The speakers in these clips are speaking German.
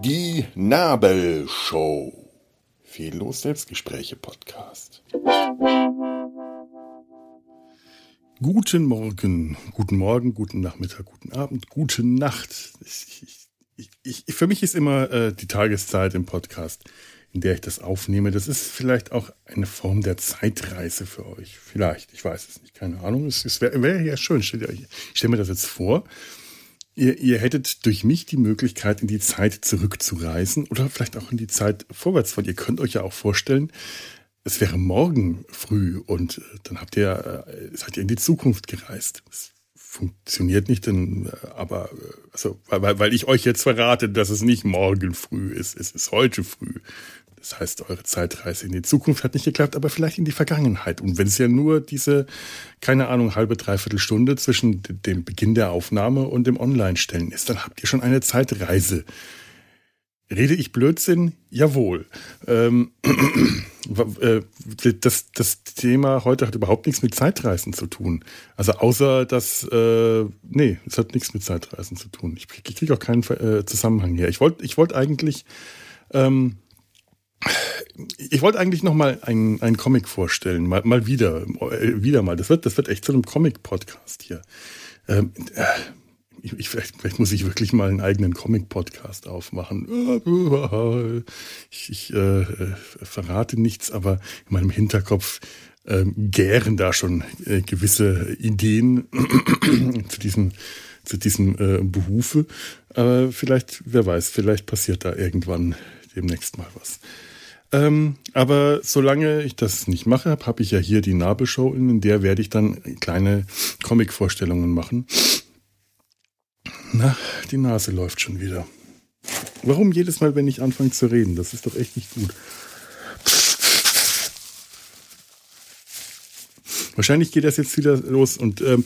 Die Nabelshow. Fehllos Selbstgespräche Podcast. Guten Morgen, guten Morgen, guten Nachmittag, guten Abend, gute Nacht. Ich, ich, ich, für mich ist immer äh, die Tageszeit im Podcast, in der ich das aufnehme. Das ist vielleicht auch eine Form der Zeitreise für euch. Vielleicht, ich weiß es nicht, keine Ahnung. Es, wäre wär ja schön. Ich stelle mir das jetzt vor. Ihr, ihr hättet durch mich die Möglichkeit, in die Zeit zurückzureisen oder vielleicht auch in die Zeit vorwärts, weil ihr könnt euch ja auch vorstellen, es wäre morgen früh und äh, dann habt ihr, äh, seid ihr in die Zukunft gereist. Das funktioniert nicht, denn, äh, aber also, weil, weil ich euch jetzt verrate, dass es nicht morgen früh ist, es ist heute früh. Das heißt, eure Zeitreise in die Zukunft hat nicht geklappt, aber vielleicht in die Vergangenheit. Und wenn es ja nur diese, keine Ahnung, halbe, dreiviertel Stunde zwischen dem Beginn der Aufnahme und dem Online-Stellen ist, dann habt ihr schon eine Zeitreise. Rede ich Blödsinn? Jawohl. Ähm, äh, das, das Thema heute hat überhaupt nichts mit Zeitreisen zu tun. Also außer dass, äh, nee, es hat nichts mit Zeitreisen zu tun. Ich, ich kriege auch keinen äh, Zusammenhang her. Ich wollte ich wollt eigentlich ähm, ich wollte eigentlich noch mal einen, Comic vorstellen, mal, mal wieder, äh, wieder mal. Das wird, das wird echt zu einem Comic-Podcast hier. Ähm, äh, ich, vielleicht, vielleicht muss ich wirklich mal einen eigenen Comic-Podcast aufmachen. Ich, ich äh, verrate nichts, aber in meinem Hinterkopf äh, gären da schon äh, gewisse Ideen zu diesem, zu diesem äh, Behufe. Aber vielleicht, wer weiß, vielleicht passiert da irgendwann demnächst mal was. Ähm, aber solange ich das nicht mache, habe hab ich ja hier die Nabelshow, in der werde ich dann kleine Comic-Vorstellungen machen. Na, die Nase läuft schon wieder. Warum jedes Mal, wenn ich anfange zu reden? Das ist doch echt nicht gut. Wahrscheinlich geht das jetzt wieder los und ähm,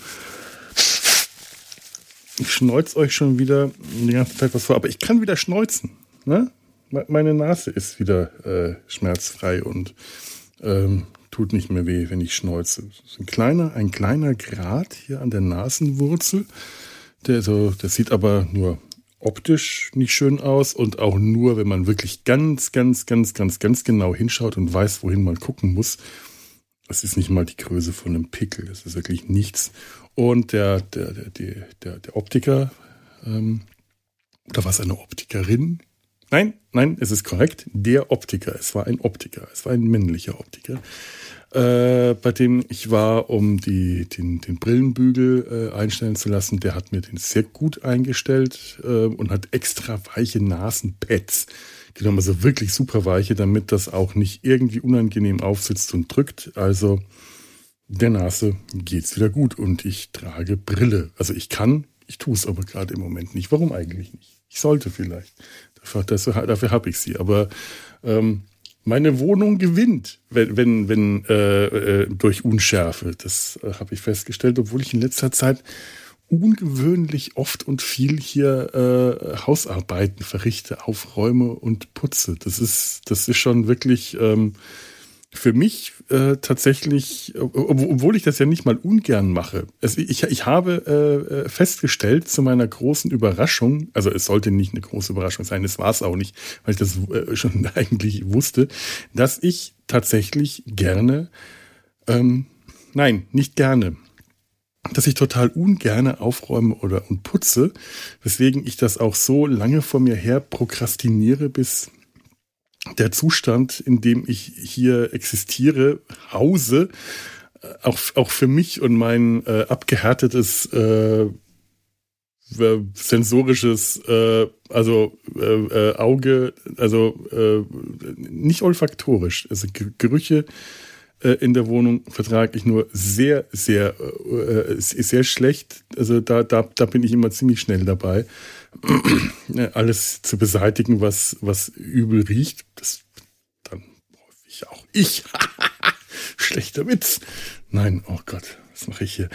ich schneuze euch schon wieder die ganze Zeit was vor, aber ich kann wieder schneuzen. Ne? meine Nase ist wieder äh, schmerzfrei und ähm, tut nicht mehr weh, wenn ich schneuze. ein kleiner, ein kleiner Grat hier an der Nasenwurzel. Der, so, der sieht aber nur optisch nicht schön aus und auch nur, wenn man wirklich ganz, ganz, ganz, ganz, ganz genau hinschaut und weiß, wohin man gucken muss. Es ist nicht mal die Größe von einem Pickel. Es ist wirklich nichts. Und der, der, der, der, der Optiker, ähm, oder was eine Optikerin, Nein, nein, es ist korrekt. Der Optiker. Es war ein Optiker. Es war ein männlicher Optiker. Äh, bei dem ich war, um die, den, den Brillenbügel äh, einstellen zu lassen. Der hat mir den sehr gut eingestellt äh, und hat extra weiche Nasenpads genommen. Also wirklich super weiche, damit das auch nicht irgendwie unangenehm aufsitzt und drückt. Also der Nase geht's wieder gut und ich trage Brille. Also ich kann, ich tue es aber gerade im Moment nicht. Warum eigentlich nicht? Ich sollte vielleicht. Dafür, dafür, dafür habe ich sie. Aber ähm, meine Wohnung gewinnt, wenn, wenn, wenn äh, äh, durch Unschärfe. Das äh, habe ich festgestellt, obwohl ich in letzter Zeit ungewöhnlich oft und viel hier äh, Hausarbeiten verrichte, aufräume und putze. Das ist, das ist schon wirklich ähm, für mich äh, tatsächlich, obwohl ich das ja nicht mal ungern mache. Es, ich, ich habe äh, äh, festgestellt zu meiner großen Überraschung, also es sollte nicht eine große Überraschung sein, es war es auch nicht, weil ich das äh, schon eigentlich wusste, dass ich tatsächlich gerne, ähm, nein, nicht gerne, dass ich total ungerne aufräume oder und putze, weswegen ich das auch so lange vor mir her prokrastiniere, bis der Zustand, in dem ich hier existiere, hause, äh, auch, auch für mich und mein äh, abgehärtetes äh, sensorisches, äh, also äh, äh, Auge, also äh, nicht olfaktorisch, also Gerüche äh, in der Wohnung vertrage ich nur sehr, sehr, äh, sehr schlecht. Also da, da, da bin ich immer ziemlich schnell dabei. alles zu beseitigen, was, was übel riecht. Das dann ich auch ich. Schlechter Witz. Nein, oh Gott, was mache ich hier?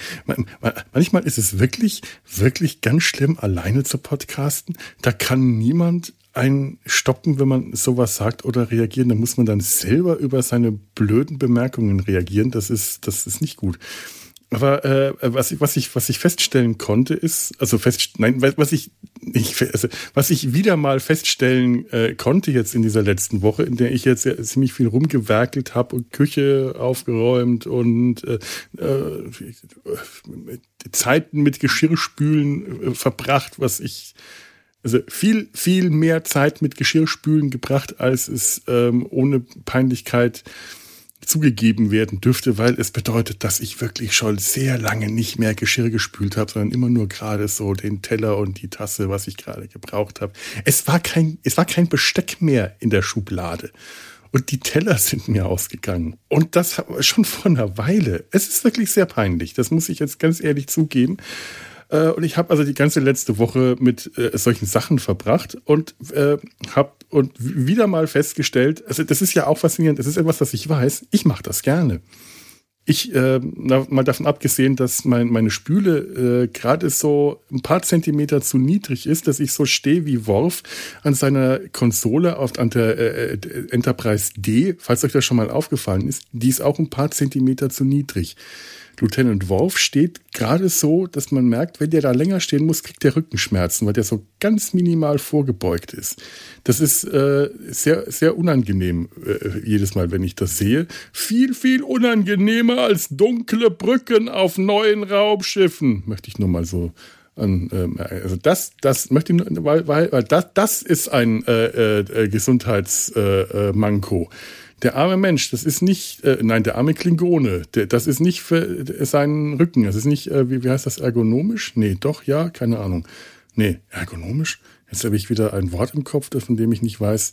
Manchmal ist es wirklich, wirklich ganz schlimm, alleine zu podcasten. Da kann niemand einen stoppen, wenn man sowas sagt oder reagieren. Da muss man dann selber über seine blöden Bemerkungen reagieren. Das ist, das ist nicht gut. Aber äh, was, ich, was, ich, was ich feststellen konnte, ist, also fest, nein, was ich nicht, also, was ich wieder mal feststellen äh, konnte jetzt in dieser letzten Woche, in der ich jetzt ja ziemlich viel rumgewerkelt habe und Küche aufgeräumt und äh, äh, Zeiten mit Geschirrspülen äh, verbracht, was ich also viel, viel mehr Zeit mit Geschirrspülen gebracht, als es ähm, ohne Peinlichkeit zugegeben werden dürfte, weil es bedeutet, dass ich wirklich schon sehr lange nicht mehr Geschirr gespült habe, sondern immer nur gerade so den Teller und die Tasse, was ich gerade gebraucht habe. Es war kein, es war kein Besteck mehr in der Schublade. Und die Teller sind mir ausgegangen. Und das schon vor einer Weile. Es ist wirklich sehr peinlich. Das muss ich jetzt ganz ehrlich zugeben. Äh, und ich habe also die ganze letzte Woche mit äh, solchen Sachen verbracht und äh, habe und wieder mal festgestellt, also das ist ja auch faszinierend, das ist etwas, was ich weiß, ich mache das gerne. Ich, äh, mal davon abgesehen, dass mein, meine Spüle äh, gerade so ein paar Zentimeter zu niedrig ist, dass ich so stehe wie Worf an seiner Konsole auf, an der äh, Enterprise D, falls euch das schon mal aufgefallen ist, die ist auch ein paar Zentimeter zu niedrig. Lieutenant Worf steht gerade so, dass man merkt, wenn der da länger stehen muss, kriegt der Rückenschmerzen, weil der so ganz minimal vorgebeugt ist. Das ist äh, sehr, sehr unangenehm äh, jedes Mal, wenn ich das sehe. Viel, viel unangenehmer als dunkle Brücken auf neuen Raumschiffen, möchte ich nur mal so an, ähm, also das, das möchte ich, weil, weil, weil das, das ist ein äh, äh, Gesundheitsmanko. Äh, der arme Mensch, das ist nicht, äh, nein, der arme Klingone, der, das ist nicht für seinen Rücken, das ist nicht, äh, wie, wie heißt das, ergonomisch? Nee, doch, ja, keine Ahnung. Nee, ergonomisch? Jetzt habe ich wieder ein Wort im Kopf, von dem ich nicht weiß,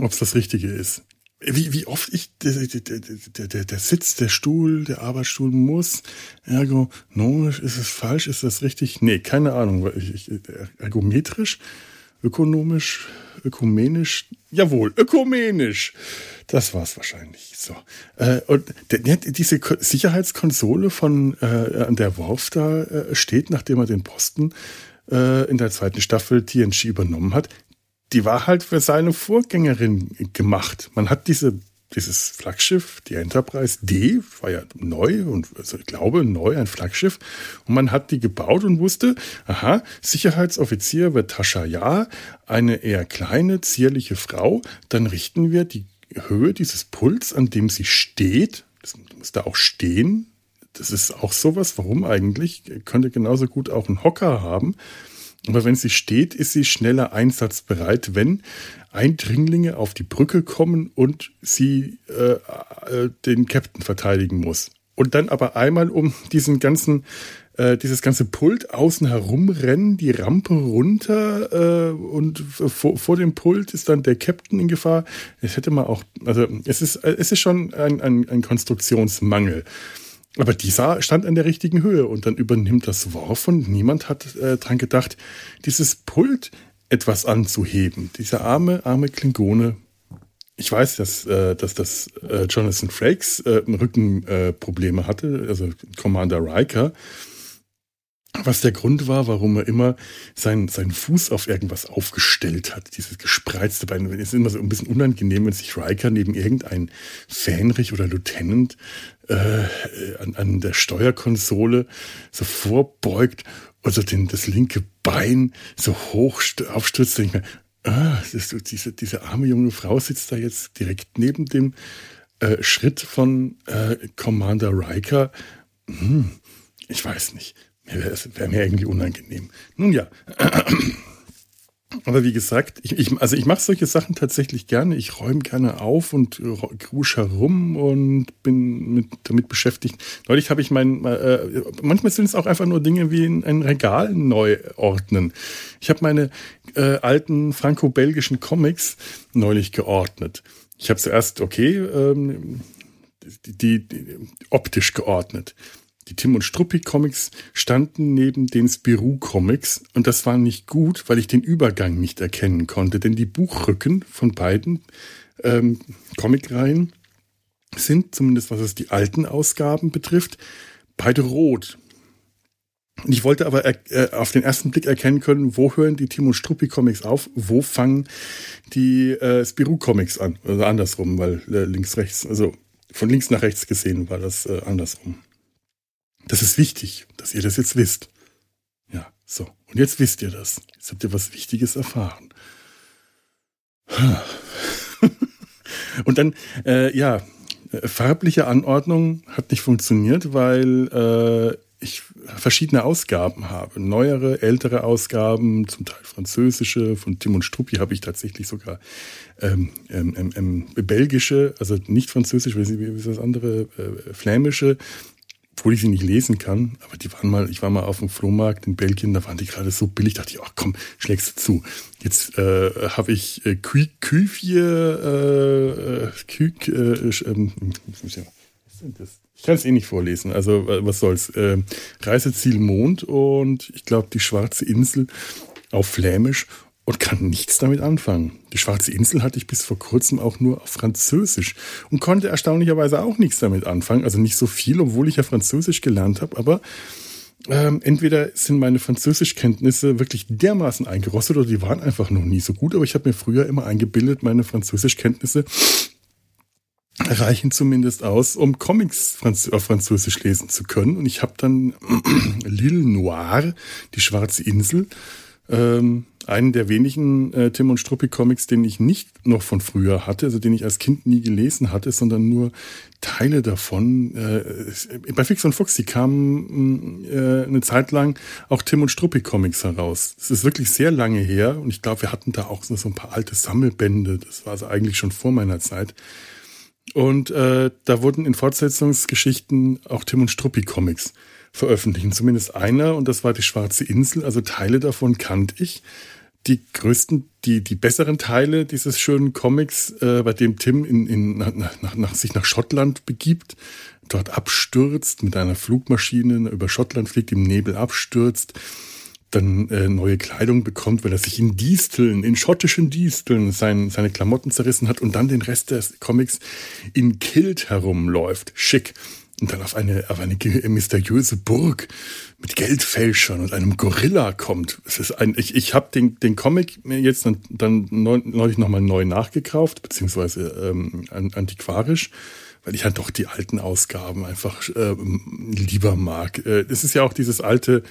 ob es das Richtige ist. Wie, wie oft ich, der, der, der, der, Sitz, der Stuhl, der Arbeitsstuhl muss, ergonomisch, ist es falsch, ist das richtig? Nee, keine Ahnung. Ich, ich, ergometrisch? Ökonomisch, ökumenisch, jawohl, ökumenisch. Das war's wahrscheinlich. So. Äh, und diese Sicherheitskonsole von äh, an der Worf da äh, steht, nachdem er den Posten äh, in der zweiten Staffel TNG übernommen hat, die war halt für seine Vorgängerin gemacht. Man hat diese dieses Flaggschiff, die Enterprise D, war ja neu und also ich glaube neu ein Flaggschiff. Und man hat die gebaut und wusste, aha, Sicherheitsoffizier wird Tascha Ja, eine eher kleine, zierliche Frau. Dann richten wir die Höhe dieses Puls, an dem sie steht. Das muss da auch stehen. Das ist auch sowas. Warum eigentlich? Könnte genauso gut auch einen Hocker haben. Aber wenn sie steht, ist sie schneller einsatzbereit, wenn Eindringlinge auf die Brücke kommen und sie äh, äh, den Captain verteidigen muss. Und dann aber einmal um diesen ganzen, äh, dieses ganze Pult außen herum rennen, die Rampe runter äh, und vor, vor dem Pult ist dann der Captain in Gefahr. Es hätte man auch, also es ist, es ist schon ein, ein, ein Konstruktionsmangel. Aber dieser stand an der richtigen Höhe und dann übernimmt das Worf und niemand hat äh, dran gedacht, dieses Pult etwas anzuheben. Dieser arme, arme Klingone. Ich weiß, dass, äh, dass das äh, Jonathan Frakes äh, Rückenprobleme hatte, also Commander Riker. Was der Grund war, warum er immer seinen, seinen Fuß auf irgendwas aufgestellt hat. Dieses gespreizte Bein. Es ist immer so ein bisschen unangenehm, wenn sich Riker neben irgendein Fähnrich oder Lieutenant äh, an, an der Steuerkonsole so vorbeugt und so den, das linke Bein so hoch aufstürzt, denke ich mir, ah, diese, diese arme junge Frau sitzt da jetzt direkt neben dem äh, Schritt von äh, Commander Riker. Hm, ich weiß nicht. Wäre wär mir irgendwie unangenehm. Nun ja. Aber wie gesagt, ich, ich, also ich mache solche Sachen tatsächlich gerne. Ich räume gerne auf und krusch herum und bin mit, damit beschäftigt. Neulich habe ich mein, äh, manchmal sind es auch einfach nur Dinge wie ein, ein Regal neu ordnen. Ich habe meine äh, alten franco-belgischen Comics neulich geordnet. Ich habe zuerst, okay, ähm, die, die optisch geordnet. Die Tim und Struppi Comics standen neben den Spirou Comics und das war nicht gut, weil ich den Übergang nicht erkennen konnte, denn die Buchrücken von beiden ähm, Comicreihen sind, zumindest was es die alten Ausgaben betrifft, beide rot. Ich wollte aber äh, auf den ersten Blick erkennen können, wo hören die Tim und Struppi Comics auf, wo fangen die äh, Spirou Comics an, also andersrum, weil äh, links rechts, also von links nach rechts gesehen war das äh, andersrum. Das ist wichtig, dass ihr das jetzt wisst. Ja, so. Und jetzt wisst ihr das. Jetzt habt ihr was Wichtiges erfahren. Und dann, äh, ja, farbliche Anordnung hat nicht funktioniert, weil äh, ich verschiedene Ausgaben habe. Neuere, ältere Ausgaben, zum Teil französische. Von Tim und Struppi habe ich tatsächlich sogar ähm, ähm, ähm, ähm belgische, also nicht französisch, wie ist das andere, äh, flämische obwohl ich sie nicht lesen kann, aber die waren mal, ich war mal auf dem Flohmarkt in Belgien, da waren die gerade so billig, dachte ich, ach komm, schlägst du zu. Jetzt äh, habe ich äh, Küfje, äh, äh, Kük, äh, äh, was sind das? Ich kann es eh nicht vorlesen, also was soll's. Äh, Reiseziel Mond und ich glaube die Schwarze Insel auf Flämisch und kann nichts damit anfangen. Die Schwarze Insel hatte ich bis vor kurzem auch nur auf Französisch und konnte erstaunlicherweise auch nichts damit anfangen. Also nicht so viel, obwohl ich ja Französisch gelernt habe, aber ähm, entweder sind meine Französischkenntnisse wirklich dermaßen eingerostet oder die waren einfach noch nie so gut. Aber ich habe mir früher immer eingebildet, meine Französischkenntnisse reichen zumindest aus, um Comics auf Französisch lesen zu können. Und ich habe dann L'Île Noire, die Schwarze Insel, ähm, einen der wenigen äh, Tim und Struppi Comics, den ich nicht noch von früher hatte, also den ich als Kind nie gelesen hatte, sondern nur Teile davon. Äh, bei Fix und Foxy kamen äh, eine Zeit lang auch Tim und Struppi Comics heraus. Das ist wirklich sehr lange her und ich glaube, wir hatten da auch so, ein paar alte Sammelbände. Das war also eigentlich schon vor meiner Zeit. Und äh, da wurden in Fortsetzungsgeschichten auch Tim und Struppi Comics veröffentlichen. Zumindest einer, und das war die Schwarze Insel. Also Teile davon kannte ich. Die größten, die, die besseren Teile dieses schönen Comics, äh, bei dem Tim in, in, nach, nach, sich nach Schottland begibt, dort abstürzt, mit einer Flugmaschine über Schottland fliegt, im Nebel abstürzt, dann äh, neue Kleidung bekommt, weil er sich in Disteln, in schottischen Disteln sein, seine Klamotten zerrissen hat und dann den Rest des Comics in Kilt herumläuft. Schick und dann auf eine, auf eine mysteriöse Burg mit Geldfälschern und einem Gorilla kommt. Es ist ein, ich, ich habe den, den Comic mir jetzt dann, dann neulich nochmal neu nachgekauft, beziehungsweise ähm, antiquarisch, weil ich halt doch die alten Ausgaben einfach äh, lieber mag. Äh, es ist ja auch dieses alte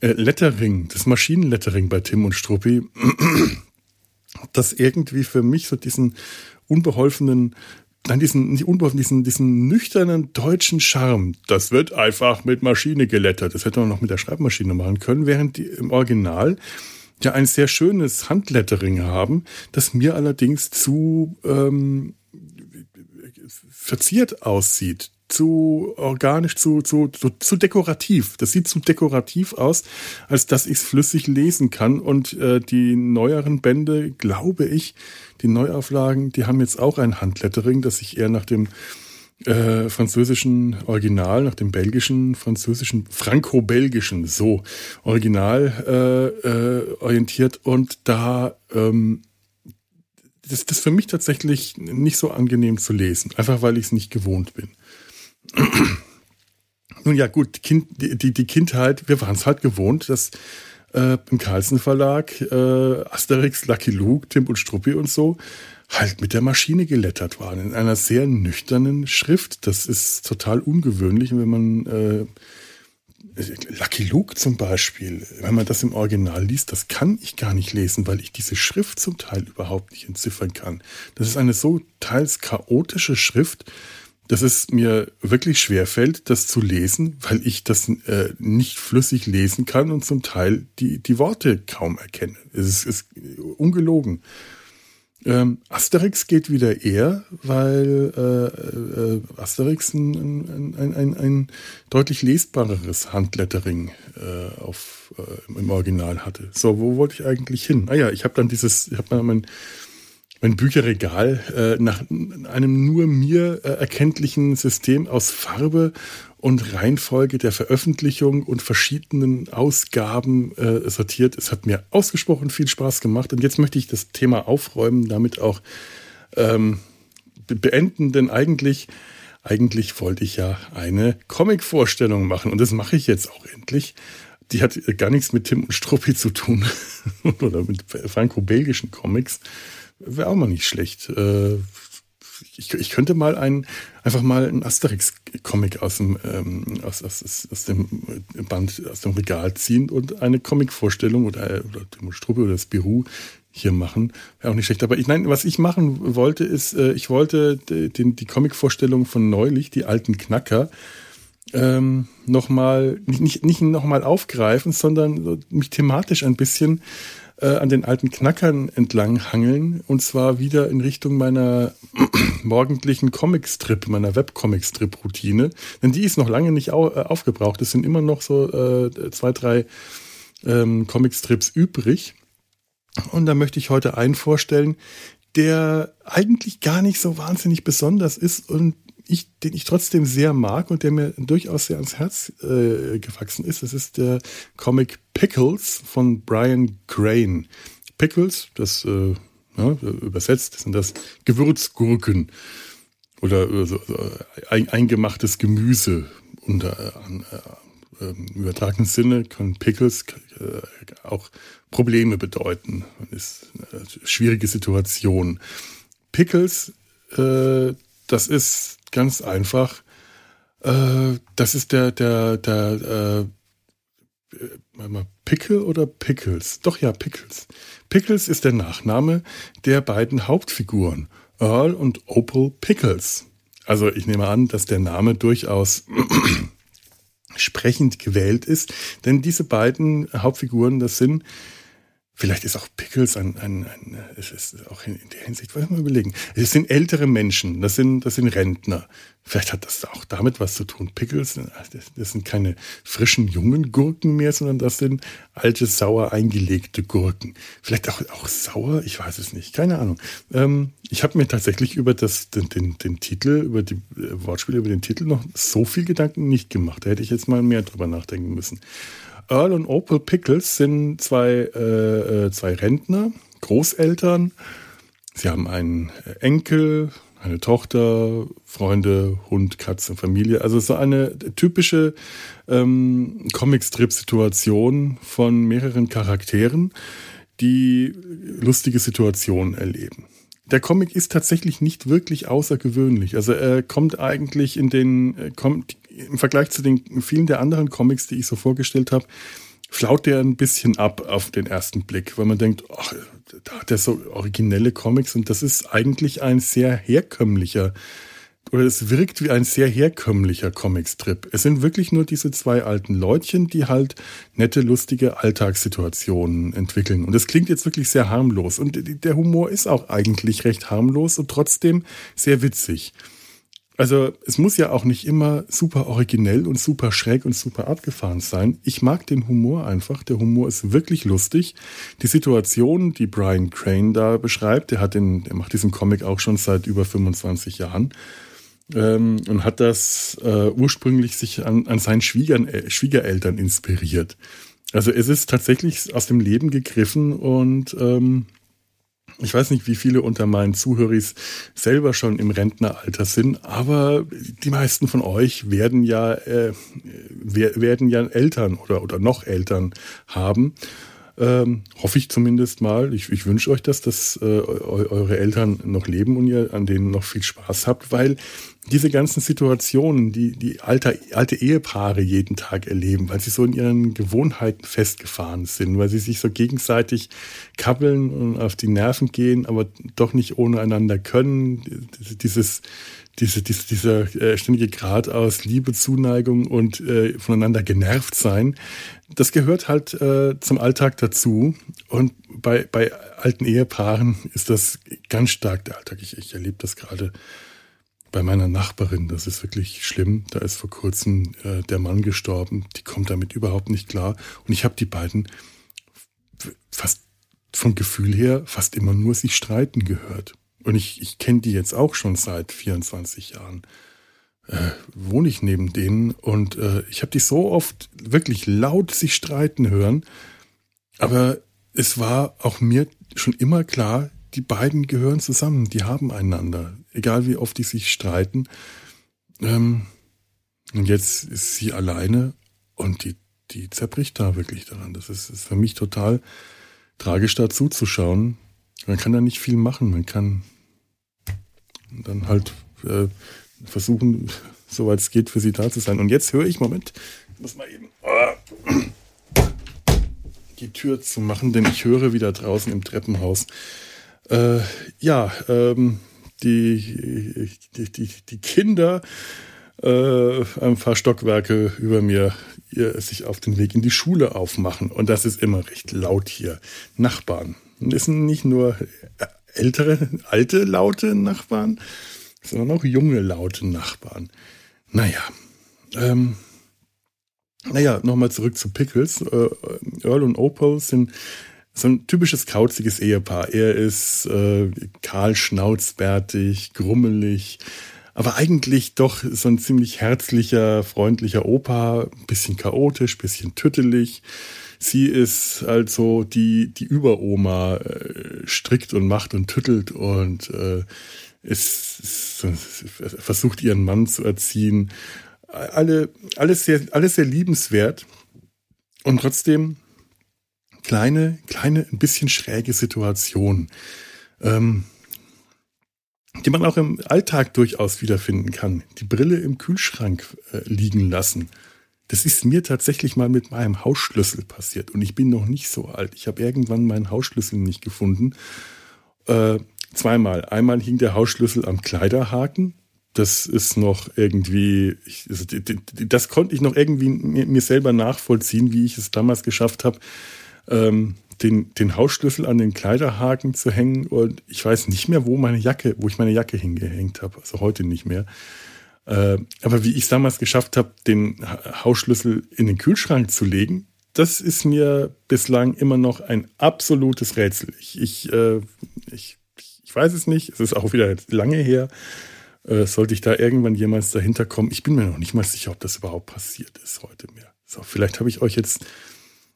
äh, Lettering, das Maschinenlettering bei Tim und Struppi, das irgendwie für mich so diesen unbeholfenen Nein, diesen, nicht unbeholfen, diesen, diesen nüchternen deutschen Charme, das wird einfach mit Maschine gelettert. Das hätte man noch mit der Schreibmaschine machen können, während die im Original ja ein sehr schönes Handlettering haben, das mir allerdings zu ähm, verziert aussieht, zu organisch, zu, zu, zu, zu dekorativ. Das sieht zu dekorativ aus, als dass ich es flüssig lesen kann. Und äh, die neueren Bände, glaube ich, die Neuauflagen, die haben jetzt auch ein Handlettering, das sich eher nach dem äh, französischen Original, nach dem belgischen, französischen, franco-belgischen, so Original äh, äh, orientiert. Und da ähm, das, ist für mich tatsächlich nicht so angenehm zu lesen, einfach weil ich es nicht gewohnt bin. Nun ja, gut, kind, die, die Kindheit, wir waren es halt gewohnt, dass äh, im Carlsen Verlag äh, Asterix, Lucky Luke, Tim und Struppi und so halt mit der Maschine gelettert waren, in einer sehr nüchternen Schrift. Das ist total ungewöhnlich, wenn man äh, Lucky Luke zum Beispiel, wenn man das im Original liest, das kann ich gar nicht lesen, weil ich diese Schrift zum Teil überhaupt nicht entziffern kann. Das ist eine so teils chaotische Schrift, dass es mir wirklich schwer fällt, das zu lesen, weil ich das äh, nicht flüssig lesen kann und zum Teil die, die Worte kaum erkenne. Es ist, ist ungelogen. Ähm, Asterix geht wieder eher, weil äh, äh, Asterix ein, ein, ein, ein, deutlich lesbareres Handlettering äh, auf, äh, im Original hatte. So, wo wollte ich eigentlich hin? Ah ja, ich habe dann dieses, ich habe mein, mein Bücherregal äh, nach einem nur mir äh, erkenntlichen System aus Farbe und Reihenfolge der Veröffentlichung und verschiedenen Ausgaben äh, sortiert. Es hat mir ausgesprochen viel Spaß gemacht und jetzt möchte ich das Thema aufräumen, damit auch ähm, beenden, denn eigentlich, eigentlich wollte ich ja eine Comic-Vorstellung machen und das mache ich jetzt auch endlich. Die hat gar nichts mit Tim und Struppi zu tun oder mit franco-belgischen Comics. Wäre auch mal nicht schlecht. Äh, ich, ich könnte mal einen, einfach mal einen Asterix-Comic aus dem, ähm, aus, aus, aus dem Band, aus dem Regal ziehen und eine Comic-Vorstellung oder, oder die Struppe oder das Büro hier machen. Wäre auch nicht schlecht. Aber ich, nein, was ich machen wollte, ist, äh, ich wollte den, die Comic-Vorstellung von neulich, die alten Knacker, ähm, nochmal, nicht, nicht, nicht nochmal aufgreifen, sondern mich thematisch ein bisschen äh, an den alten Knackern entlang hangeln und zwar wieder in Richtung meiner morgendlichen Comicstrip, meiner Webcomic-Strip-Routine, denn die ist noch lange nicht au äh, aufgebraucht. Es sind immer noch so äh, zwei, drei ähm, Comicstrips übrig. Und da möchte ich heute einen vorstellen, der eigentlich gar nicht so wahnsinnig besonders ist und ich, den ich trotzdem sehr mag und der mir durchaus sehr ans Herz äh, gewachsen ist. Das ist der Comic Pickles von Brian Crane. Pickles, das äh, ja, übersetzt sind das Gewürzgurken oder äh, so, ein, eingemachtes Gemüse unter äh, äh, im übertragenen Sinne können Pickles äh, auch Probleme bedeuten. Das ist eine schwierige Situation. Pickles, äh, das ist ganz einfach. Äh, das ist der, der, der, äh, Pickle oder Pickles? Doch ja, Pickles. Pickles ist der Nachname der beiden Hauptfiguren, Earl und Opal Pickles. Also ich nehme an, dass der Name durchaus sprechend gewählt ist, denn diese beiden Hauptfiguren, das sind Vielleicht ist auch Pickles ein, ein, ein es ist auch in, der Hinsicht, wollen wir mal überlegen. Es sind ältere Menschen, das sind, das sind Rentner. Vielleicht hat das auch damit was zu tun. Pickles, das sind keine frischen, jungen Gurken mehr, sondern das sind alte, sauer eingelegte Gurken. Vielleicht auch, auch sauer, ich weiß es nicht, keine Ahnung. Ähm, ich habe mir tatsächlich über das, den, den, den Titel, über die äh, Wortspiele, über den Titel noch so viel Gedanken nicht gemacht. Da hätte ich jetzt mal mehr drüber nachdenken müssen. Earl und Opal Pickles sind zwei, äh, äh, zwei Rentner, Großeltern. Sie haben einen Enkel, eine Tochter, Freunde, Hund, Katze, Familie. Also so eine typische ähm, Comicstrip-Situation von mehreren Charakteren, die lustige Situationen erleben. Der Comic ist tatsächlich nicht wirklich außergewöhnlich. Also er kommt eigentlich in den, kommt im Vergleich zu den vielen der anderen Comics, die ich so vorgestellt habe, flaut der ein bisschen ab auf den ersten Blick, weil man denkt, ach, da hat er so originelle Comics und das ist eigentlich ein sehr herkömmlicher oder es wirkt wie ein sehr herkömmlicher Comicstrip. Es sind wirklich nur diese zwei alten Leutchen, die halt nette, lustige Alltagssituationen entwickeln. Und das klingt jetzt wirklich sehr harmlos. Und der Humor ist auch eigentlich recht harmlos und trotzdem sehr witzig. Also es muss ja auch nicht immer super originell und super schräg und super abgefahren sein. Ich mag den Humor einfach. Der Humor ist wirklich lustig. Die Situation, die Brian Crane da beschreibt, der hat den, der macht diesen Comic auch schon seit über 25 Jahren ähm, und hat das äh, ursprünglich sich an, an seinen Schwiegern, äh, Schwiegereltern inspiriert. Also es ist tatsächlich aus dem Leben gegriffen und ähm, ich weiß nicht, wie viele unter meinen Zuhörers selber schon im Rentneralter sind, aber die meisten von euch werden ja, äh, werden ja Eltern oder, oder noch Eltern haben. Ähm, hoffe ich zumindest mal. Ich, ich wünsche euch das, dass äh, eure Eltern noch leben und ihr an denen noch viel Spaß habt, weil diese ganzen Situationen, die die alte, alte Ehepaare jeden Tag erleben, weil sie so in ihren Gewohnheiten festgefahren sind, weil sie sich so gegenseitig kabbeln und auf die Nerven gehen, aber doch nicht ohne einander können. Dieses, diese, diese, dieser äh, ständige Grad aus Liebe, Zuneigung und äh, voneinander genervt sein, das gehört halt äh, zum Alltag dazu. Und bei, bei alten Ehepaaren ist das ganz stark der Alltag. Ich, ich erlebe das gerade bei meiner Nachbarin, das ist wirklich schlimm. Da ist vor kurzem äh, der Mann gestorben. Die kommt damit überhaupt nicht klar. Und ich habe die beiden fast vom Gefühl her fast immer nur sich streiten gehört. Und ich, ich kenne die jetzt auch schon seit 24 Jahren. Äh, wohne ich neben denen und äh, ich habe die so oft wirklich laut sich streiten hören. Aber es war auch mir schon immer klar, die beiden gehören zusammen, die haben einander, egal wie oft die sich streiten. Ähm, und jetzt ist sie alleine und die, die zerbricht da wirklich daran. Das ist, ist für mich total tragisch, da zuzuschauen. Man kann da nicht viel machen. Man kann Und dann halt äh, versuchen, soweit es geht, für sie da zu sein. Und jetzt höre ich, Moment, ich muss mal eben oh, die Tür zu machen, denn ich höre wieder draußen im Treppenhaus. Äh, ja, ähm, die, die, die, die Kinder äh, ein paar Stockwerke über mir ihr, sich auf den Weg in die Schule aufmachen. Und das ist immer recht laut hier. Nachbarn. Es sind nicht nur ältere, alte, laute Nachbarn, sondern auch junge, laute Nachbarn. Naja, ähm, naja, nochmal zurück zu Pickles. Äh, Earl und Opal sind so ein typisches kauziges Ehepaar. Er ist äh, kahl, schnauzbärtig, grummelig, aber eigentlich doch so ein ziemlich herzlicher, freundlicher Opa, bisschen chaotisch, bisschen tüttelig. Sie ist also die, die Überoma, äh, strickt und macht und tüttelt und äh, ist, ist, versucht ihren Mann zu erziehen. Alle, alles sehr, alles sehr liebenswert und trotzdem kleine, kleine, ein bisschen schräge Situation. Ähm, die man auch im Alltag durchaus wiederfinden kann. Die Brille im Kühlschrank äh, liegen lassen. Das ist mir tatsächlich mal mit meinem Hausschlüssel passiert und ich bin noch nicht so alt. Ich habe irgendwann meinen Hausschlüssel nicht gefunden. Äh, zweimal. Einmal hing der Hausschlüssel am Kleiderhaken. Das ist noch irgendwie, ich, also, das konnte ich noch irgendwie mir, selber nachvollziehen, wie ich es damals geschafft habe, ähm, den, den Hausschlüssel an den Kleiderhaken zu hängen und ich weiß nicht mehr, wo meine Jacke, wo ich meine Jacke hingehängt habe. Also heute nicht mehr. Äh, aber wie ich es damals geschafft habe, den Hausschlüssel in den Kühlschrank zu legen, das ist mir bislang immer noch ein absolutes Rätsel. Ich, ich, äh, ich, ich weiß es nicht. Es ist auch wieder lange her. Äh, sollte ich da irgendwann jemals dahinter kommen? Ich bin mir noch nicht mal sicher, ob das überhaupt passiert ist heute mehr. So, vielleicht habe ich euch jetzt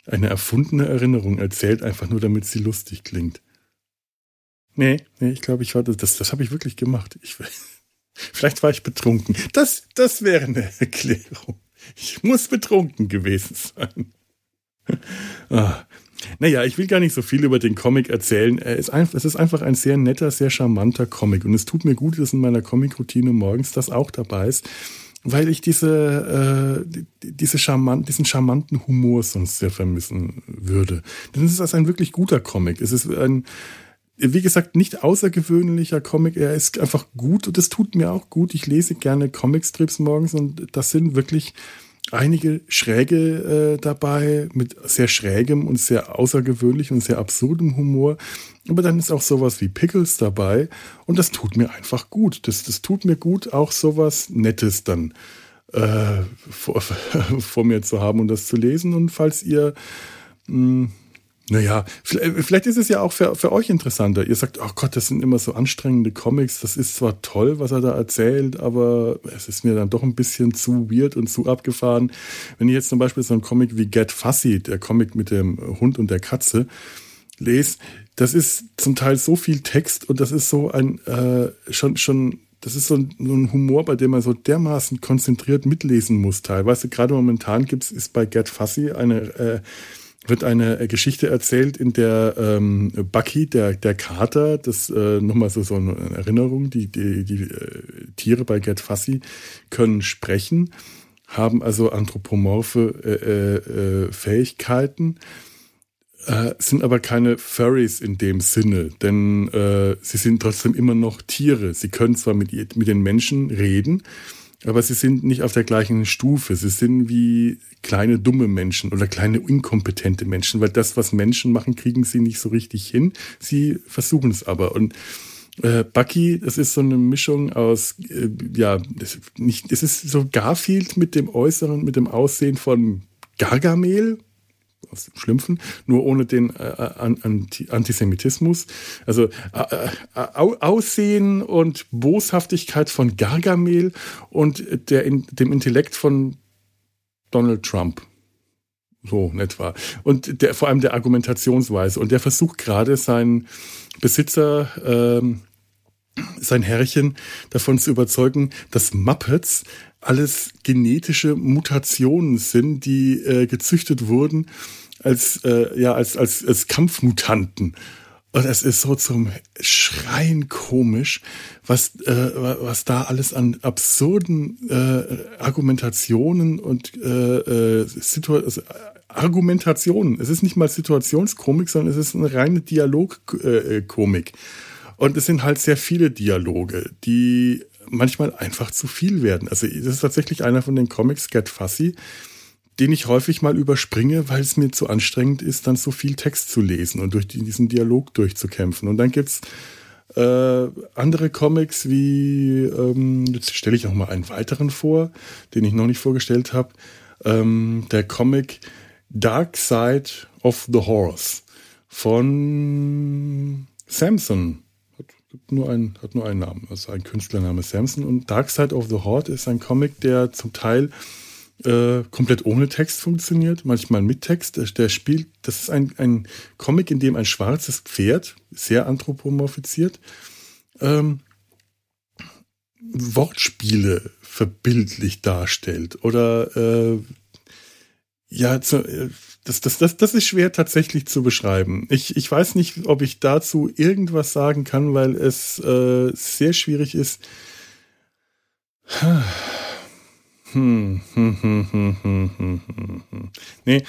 eine erfundene Erinnerung erzählt, einfach nur damit sie lustig klingt. Nee, nee, ich glaube, ich war das, das, das habe ich wirklich gemacht. Ich, vielleicht war ich betrunken. Das, das wäre eine Erklärung. Ich muss betrunken gewesen sein. ah. Naja, ich will gar nicht so viel über den Comic erzählen. Er es ist einfach ein sehr netter, sehr charmanter Comic. Und es tut mir gut, dass in meiner Comic-Routine morgens das auch dabei ist weil ich diese, äh, diese charmant, diesen charmanten Humor sonst sehr vermissen würde. Denn es ist also ein wirklich guter Comic. Es ist ein, wie gesagt, nicht außergewöhnlicher Comic. Er ist einfach gut und das tut mir auch gut. Ich lese gerne Comicstrips morgens und das sind wirklich einige Schräge äh, dabei mit sehr schrägem und sehr außergewöhnlichem und sehr absurdem Humor. Aber dann ist auch sowas wie Pickles dabei und das tut mir einfach gut. Das, das tut mir gut, auch sowas Nettes dann äh, vor, vor mir zu haben und das zu lesen. Und falls ihr mh, hm, naja, vielleicht ist es ja auch für, für euch interessanter. Ihr sagt, oh Gott, das sind immer so anstrengende Comics. Das ist zwar toll, was er da erzählt, aber es ist mir dann doch ein bisschen zu weird und zu abgefahren. Wenn ich jetzt zum Beispiel so einen Comic wie Get Fussy, der Comic mit dem Hund und der Katze, lese, das ist zum Teil so viel Text und das ist so ein äh, schon schon das ist so ein, so ein, Humor, bei dem man so dermaßen konzentriert mitlesen muss. Teilweise gerade momentan gibt's ist bei Get Fussy eine äh, wird eine äh, Geschichte erzählt, in der ähm, Bucky, der, der Kater, das äh, nochmal so, so eine Erinnerung, die, die, die äh, Tiere bei Get Fussy können sprechen, haben also anthropomorphe äh, äh, Fähigkeiten, äh, sind aber keine Furries in dem Sinne, denn äh, sie sind trotzdem immer noch Tiere. Sie können zwar mit, mit den Menschen reden, aber sie sind nicht auf der gleichen Stufe. Sie sind wie kleine dumme Menschen oder kleine inkompetente Menschen, weil das, was Menschen machen, kriegen sie nicht so richtig hin. Sie versuchen es aber. Und äh, Bucky, das ist so eine Mischung aus, äh, ja, das, nicht, es ist so Garfield mit dem Äußeren, mit dem Aussehen von Gargamel, aus dem Schlümpfen, nur ohne den äh, Antisemitismus. Also äh, äh, Aussehen und Boshaftigkeit von Gargamel und der, in, dem Intellekt von Donald Trump. So, in etwa. Und der, vor allem der Argumentationsweise. Und der versucht gerade seinen Besitzer, ähm, sein Herrchen, davon zu überzeugen, dass Muppets alles genetische Mutationen sind, die äh, gezüchtet wurden als, äh, ja, als, als, als Kampfmutanten. Und es ist so zum Schreien komisch, was, äh, was da alles an absurden äh, Argumentationen und äh, äh, Situ also Argumentationen. Es ist nicht mal Situationskomik, sondern es ist eine reine Dialogkomik. Und es sind halt sehr viele Dialoge, die manchmal einfach zu viel werden. Also das ist tatsächlich einer von den Comics, Get Fussy, den ich häufig mal überspringe, weil es mir zu anstrengend ist, dann so viel Text zu lesen und durch diesen Dialog durchzukämpfen. Und dann gibt's äh, andere Comics wie, ähm, jetzt stelle ich auch mal einen weiteren vor, den ich noch nicht vorgestellt habe, ähm, der Comic Dark Side of the Horse von Samson. Hat nur, einen, hat nur einen Namen, also ein Künstlername Samson. Und Dark Side of the Horde ist ein Comic, der zum Teil äh, komplett ohne Text funktioniert, manchmal mit Text. Der, spielt, das ist ein, ein Comic, in dem ein schwarzes Pferd, sehr anthropomorphiziert, ähm, Wortspiele verbildlich darstellt. Oder äh, ja, zu, äh, das, das, das, das ist schwer tatsächlich zu beschreiben. Ich, ich weiß nicht, ob ich dazu irgendwas sagen kann, weil es äh, sehr schwierig ist. Nee,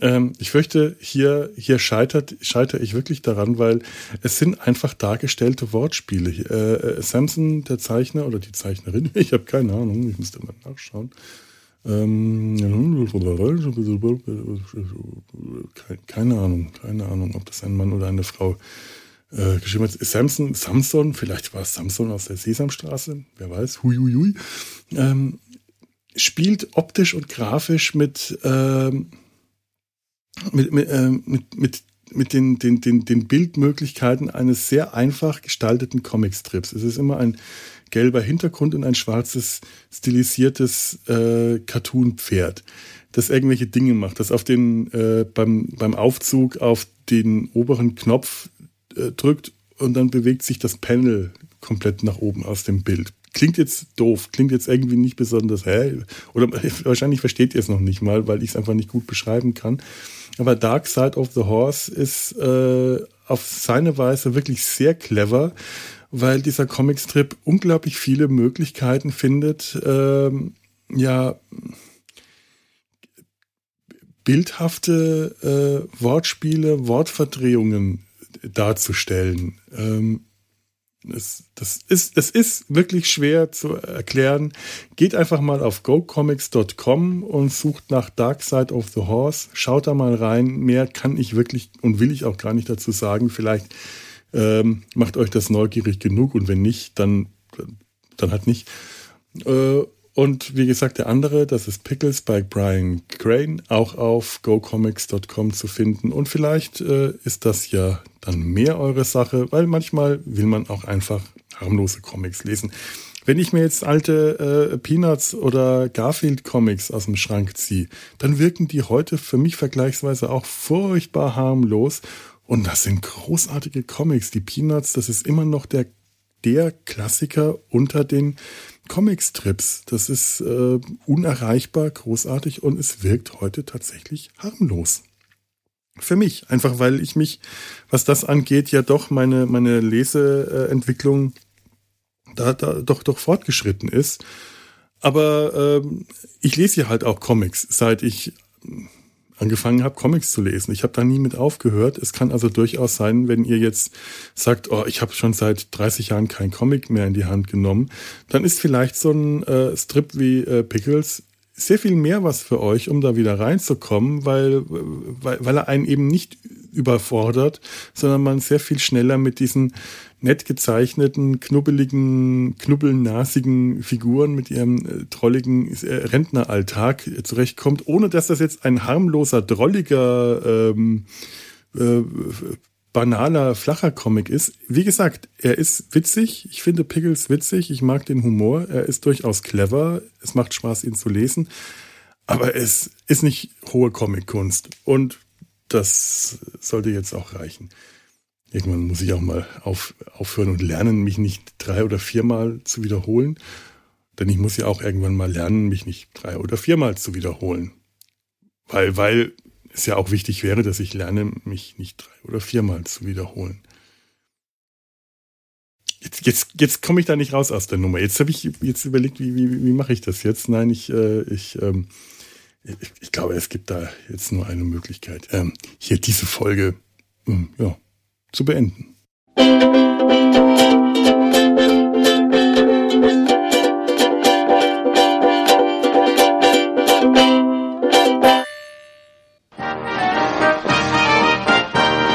ähm, ich fürchte, hier, hier scheitert, scheitere ich wirklich daran, weil es sind einfach dargestellte Wortspiele. Äh, Samson, der Zeichner oder die Zeichnerin, ich habe keine Ahnung, ich müsste mal nachschauen. Ähm, keine Ahnung, keine Ahnung, ob das ein Mann oder eine Frau äh, geschrieben hat. Samson, Samson, vielleicht war es Samson aus der Sesamstraße, wer weiß, huiuiui. Ähm, spielt optisch und grafisch mit, ähm, mit, mit, äh, mit, mit, mit den, den, den, den Bildmöglichkeiten eines sehr einfach gestalteten Comicstrips. Es ist immer ein gelber Hintergrund und ein schwarzes stilisiertes äh, Cartoon-Pferd, das irgendwelche Dinge macht, das auf den äh, beim, beim Aufzug auf den oberen Knopf äh, drückt und dann bewegt sich das Panel komplett nach oben aus dem Bild. Klingt jetzt doof, klingt jetzt irgendwie nicht besonders, hä? Oder wahrscheinlich versteht ihr es noch nicht mal, weil ich es einfach nicht gut beschreiben kann. Aber Dark Side of the Horse ist äh, auf seine Weise wirklich sehr clever, weil dieser Comicstrip unglaublich viele Möglichkeiten findet, ähm, ja, bildhafte äh, Wortspiele, Wortverdrehungen darzustellen. Ähm, das, das, ist, das ist wirklich schwer zu erklären. Geht einfach mal auf gocomics.com und sucht nach Dark Side of the Horse. Schaut da mal rein. Mehr kann ich wirklich und will ich auch gar nicht dazu sagen. Vielleicht ähm, macht euch das neugierig genug und wenn nicht, dann, dann halt nicht. Äh, und wie gesagt, der andere, das ist Pickles bei Brian Crane, auch auf gocomics.com zu finden. Und vielleicht äh, ist das ja dann mehr eure Sache, weil manchmal will man auch einfach harmlose Comics lesen. Wenn ich mir jetzt alte äh, Peanuts oder Garfield Comics aus dem Schrank ziehe, dann wirken die heute für mich vergleichsweise auch furchtbar harmlos. Und das sind großartige Comics. Die Peanuts, das ist immer noch der, der Klassiker unter den Comicstrips. Das ist äh, unerreichbar, großartig und es wirkt heute tatsächlich harmlos. Für mich, einfach weil ich mich, was das angeht, ja doch meine, meine Leseentwicklung da, da doch, doch fortgeschritten ist. Aber ähm, ich lese ja halt auch Comics, seit ich angefangen habe, Comics zu lesen. Ich habe da nie mit aufgehört. Es kann also durchaus sein, wenn ihr jetzt sagt, oh, ich habe schon seit 30 Jahren kein Comic mehr in die Hand genommen, dann ist vielleicht so ein äh, Strip wie äh, Pickles sehr viel mehr was für euch, um da wieder reinzukommen, weil, weil, weil er einen eben nicht überfordert, sondern man sehr viel schneller mit diesen nett gezeichneten, knubbeligen, knubbelnasigen Figuren mit ihrem äh, trolligen äh, Rentneralltag äh, zurechtkommt, ohne dass das jetzt ein harmloser, drolliger, ähm, äh, banaler, flacher Comic ist. Wie gesagt, er ist witzig. Ich finde Pickles witzig. Ich mag den Humor. Er ist durchaus clever. Es macht Spaß, ihn zu lesen. Aber es ist nicht hohe Comic-Kunst. Und das sollte jetzt auch reichen. Irgendwann muss ich auch mal auf, aufhören und lernen, mich nicht drei oder viermal zu wiederholen. Denn ich muss ja auch irgendwann mal lernen, mich nicht drei oder viermal zu wiederholen. Weil, weil es ja auch wichtig wäre, dass ich lerne, mich nicht drei oder viermal zu wiederholen. Jetzt, jetzt, jetzt komme ich da nicht raus aus der Nummer. Jetzt habe ich jetzt überlegt, wie, wie, wie mache ich das jetzt? Nein, ich, äh, ich, ähm, ich, ich, glaube, es gibt da jetzt nur eine Möglichkeit, ähm, hier diese Folge ähm, ja, zu beenden.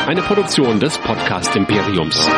Eine Produktion des Podcast Imperiums.